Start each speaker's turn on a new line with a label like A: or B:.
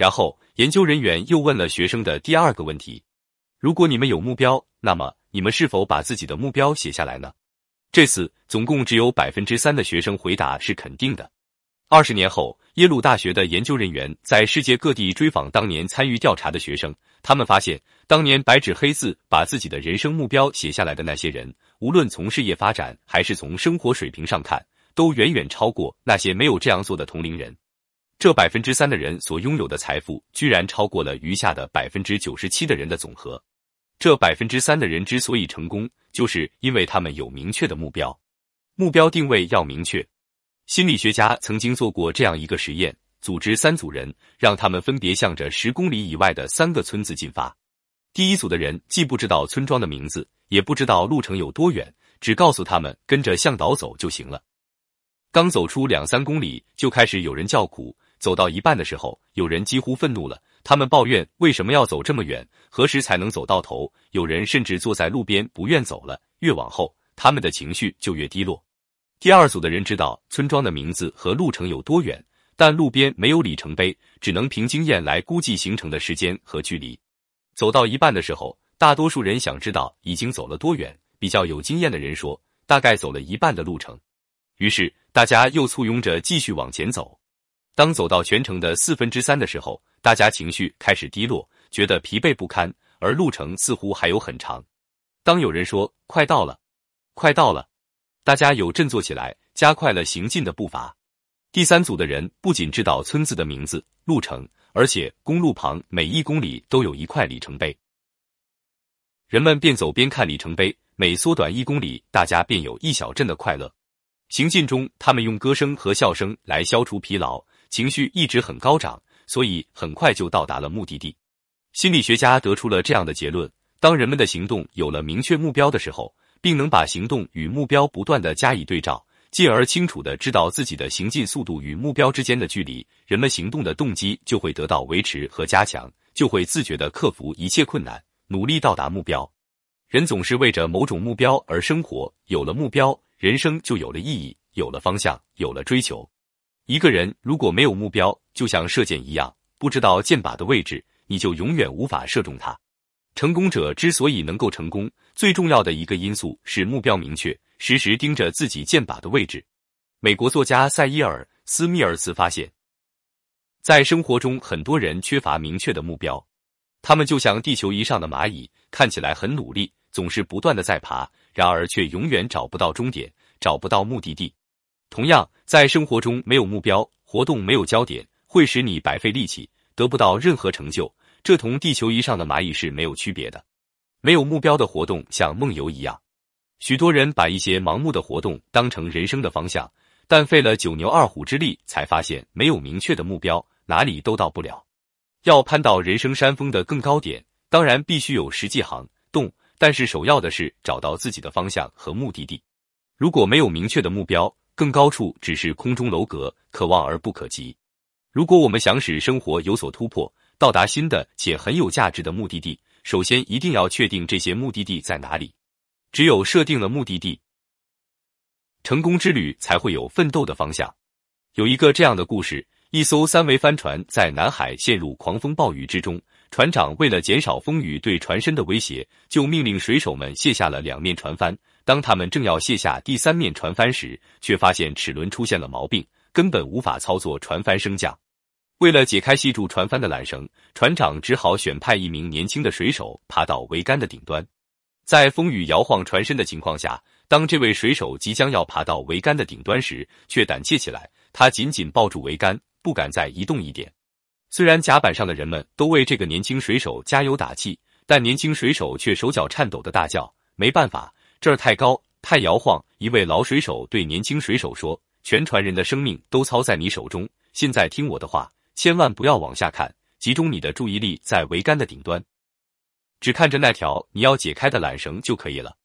A: 然后，研究人员又问了学生的第二个问题：如果你们有目标，那么你们是否把自己的目标写下来呢？这次总共只有百分之三的学生回答是肯定的。二十年后，耶鲁大学的研究人员在世界各地追访当年参与调查的学生，他们发现，当年白纸黑字把自己的人生目标写下来的那些人，无论从事业发展还是从生活水平上看，都远远超过那些没有这样做的同龄人。这百分之三的人所拥有的财富，居然超过了余下的百分之九十七的人的总和。这百分之三的人之所以成功，就是因为他们有明确的目标，目标定位要明确。心理学家曾经做过这样一个实验：组织三组人，让他们分别向着十公里以外的三个村子进发。第一组的人既不知道村庄的名字，也不知道路程有多远，只告诉他们跟着向导走就行了。刚走出两三公里，就开始有人叫苦；走到一半的时候，有人几乎愤怒了，他们抱怨为什么要走这么远，何时才能走到头？有人甚至坐在路边不愿走了。越往后，他们的情绪就越低落。第二组的人知道村庄的名字和路程有多远，但路边没有里程碑，只能凭经验来估计行程的时间和距离。走到一半的时候，大多数人想知道已经走了多远。比较有经验的人说，大概走了一半的路程。于是大家又簇拥着继续往前走。当走到全程的四分之三的时候，大家情绪开始低落，觉得疲惫不堪，而路程似乎还有很长。当有人说“快到了，快到了”。大家有振作起来，加快了行进的步伐。第三组的人不仅知道村子的名字、路程，而且公路旁每一公里都有一块里程碑。人们边走边看里程碑，每缩短一公里，大家便有一小阵的快乐。行进中，他们用歌声和笑声来消除疲劳，情绪一直很高涨，所以很快就到达了目的地。心理学家得出了这样的结论：当人们的行动有了明确目标的时候。并能把行动与目标不断的加以对照，进而清楚的知道自己的行进速度与目标之间的距离，人们行动的动机就会得到维持和加强，就会自觉的克服一切困难，努力到达目标。人总是为着某种目标而生活，有了目标，人生就有了意义，有了方向，有了追求。一个人如果没有目标，就像射箭一样，不知道箭靶的位置，你就永远无法射中它。成功者之所以能够成功，最重要的一个因素是目标明确，时时盯着自己箭靶的位置。美国作家塞伊尔·斯密尔斯发现，在生活中，很多人缺乏明确的目标，他们就像地球仪上的蚂蚁，看起来很努力，总是不断的在爬，然而却永远找不到终点，找不到目的地。同样，在生活中没有目标，活动没有焦点，会使你白费力气，得不到任何成就。这同地球仪上的蚂蚁是没有区别的。没有目标的活动像梦游一样，许多人把一些盲目的活动当成人生的方向，但费了九牛二虎之力，才发现没有明确的目标，哪里都到不了。要攀到人生山峰的更高点，当然必须有实际行动，但是首要的是找到自己的方向和目的地。如果没有明确的目标，更高处只是空中楼阁，可望而不可及。如果我们想使生活有所突破，到达新的且很有价值的目的地，首先一定要确定这些目的地在哪里。只有设定了目的地，成功之旅才会有奋斗的方向。有一个这样的故事：一艘三桅帆船在南海陷入狂风暴雨之中，船长为了减少风雨对船身的威胁，就命令水手们卸下了两面船帆。当他们正要卸下第三面船帆时，却发现齿轮出现了毛病，根本无法操作船帆升降。为了解开系住船帆的缆绳，船长只好选派一名年轻的水手爬到桅杆的顶端。在风雨摇晃船身的情况下，当这位水手即将要爬到桅杆的顶端时，却胆怯起来。他紧紧抱住桅杆，不敢再移动一点。虽然甲板上的人们都为这个年轻水手加油打气，但年轻水手却手脚颤抖的大叫：“没办法，这儿太高，太摇晃。”一位老水手对年轻水手说：“全船人的生命都操在你手中，现在听我的话。”千万不要往下看，集中你的注意力在桅杆的顶端，只看着那条你要解开的缆绳就可以了。